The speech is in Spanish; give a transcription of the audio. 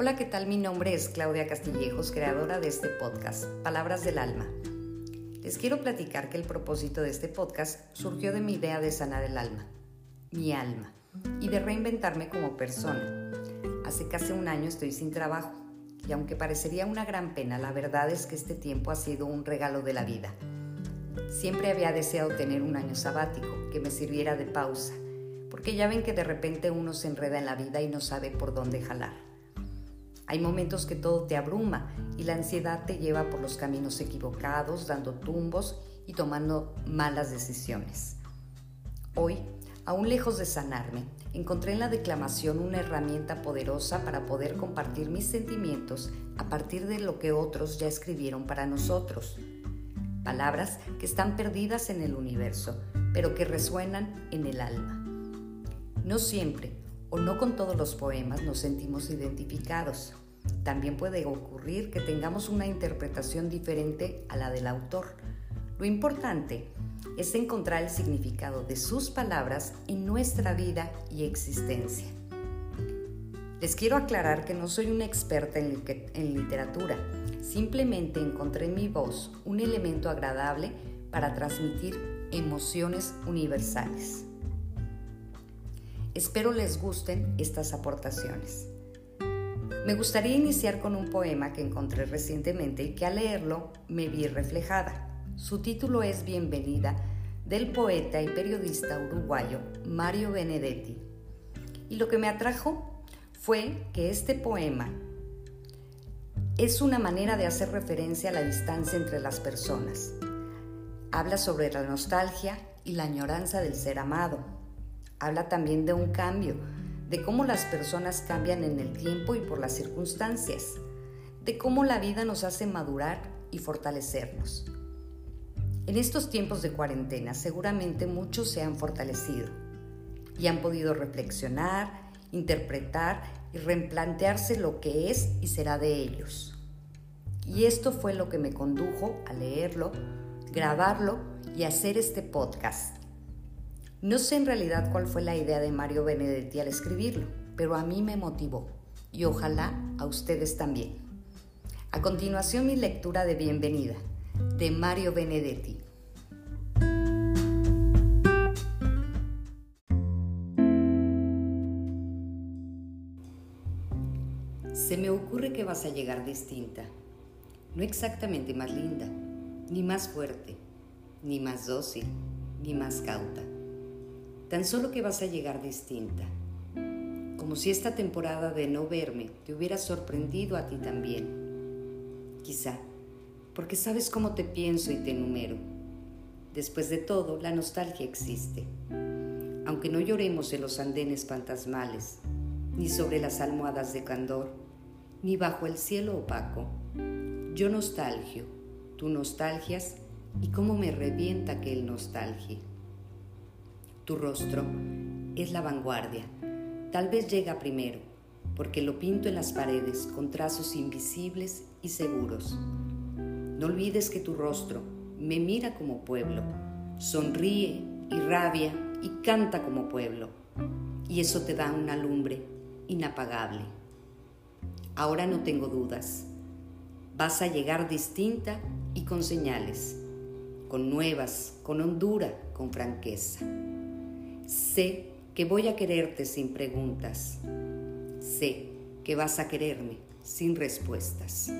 Hola, ¿qué tal? Mi nombre es Claudia Castillejos, creadora de este podcast, Palabras del Alma. Les quiero platicar que el propósito de este podcast surgió de mi idea de sanar el alma, mi alma, y de reinventarme como persona. Hace casi un año estoy sin trabajo, y aunque parecería una gran pena, la verdad es que este tiempo ha sido un regalo de la vida. Siempre había deseado tener un año sabático que me sirviera de pausa, porque ya ven que de repente uno se enreda en la vida y no sabe por dónde jalar. Hay momentos que todo te abruma y la ansiedad te lleva por los caminos equivocados, dando tumbos y tomando malas decisiones. Hoy, aún lejos de sanarme, encontré en la declamación una herramienta poderosa para poder compartir mis sentimientos a partir de lo que otros ya escribieron para nosotros. Palabras que están perdidas en el universo, pero que resuenan en el alma. No siempre, o no con todos los poemas nos sentimos identificados. También puede ocurrir que tengamos una interpretación diferente a la del autor. Lo importante es encontrar el significado de sus palabras en nuestra vida y existencia. Les quiero aclarar que no soy una experta en, literatura, simplemente encontré en mi voz un elemento agradable para transmitir emociones universales. Espero les gusten estas aportaciones. Me gustaría iniciar con un poema que encontré recientemente y que al leerlo me vi reflejada. Su título es Bienvenida del poeta y periodista uruguayo Mario Benedetti. Y lo que me atrajo fue que este poema es una manera de hacer referencia a la distancia entre las personas. Habla sobre la nostalgia y la añoranza del ser amado Habla también de un cambio, de cómo las personas cambian en el tiempo y por las circunstancias, de cómo la vida nos hace madurar y fortalecernos. En estos tiempos de cuarentena seguramente muchos se han fortalecido y han podido reflexionar, interpretar y replantearse lo que es y será de ellos. Y esto fue lo que me condujo a leerlo, grabarlo y hacer este podcast. No sé en realidad cuál fue la idea de Mario Benedetti al escribirlo, pero a mí me motivó y ojalá a ustedes también. A continuación mi lectura de bienvenida de Mario Benedetti. Se me ocurre que vas a llegar distinta, no exactamente más linda, ni más fuerte, ni más dócil, ni más cauta tan solo que vas a llegar distinta, como si esta temporada de no verme te hubiera sorprendido a ti también. Quizá, porque sabes cómo te pienso y te enumero. Después de todo, la nostalgia existe. Aunque no lloremos en los andenes fantasmales, ni sobre las almohadas de candor, ni bajo el cielo opaco, yo nostalgio, tú nostalgias, y cómo me revienta aquel nostalgia. Tu rostro es la vanguardia. Tal vez llega primero, porque lo pinto en las paredes con trazos invisibles y seguros. No olvides que tu rostro me mira como pueblo, sonríe, y rabia y canta como pueblo. Y eso te da una lumbre inapagable. Ahora no tengo dudas. Vas a llegar distinta y con señales, con nuevas, con hondura, con franqueza. Sé que voy a quererte sin preguntas. Sé que vas a quererme sin respuestas.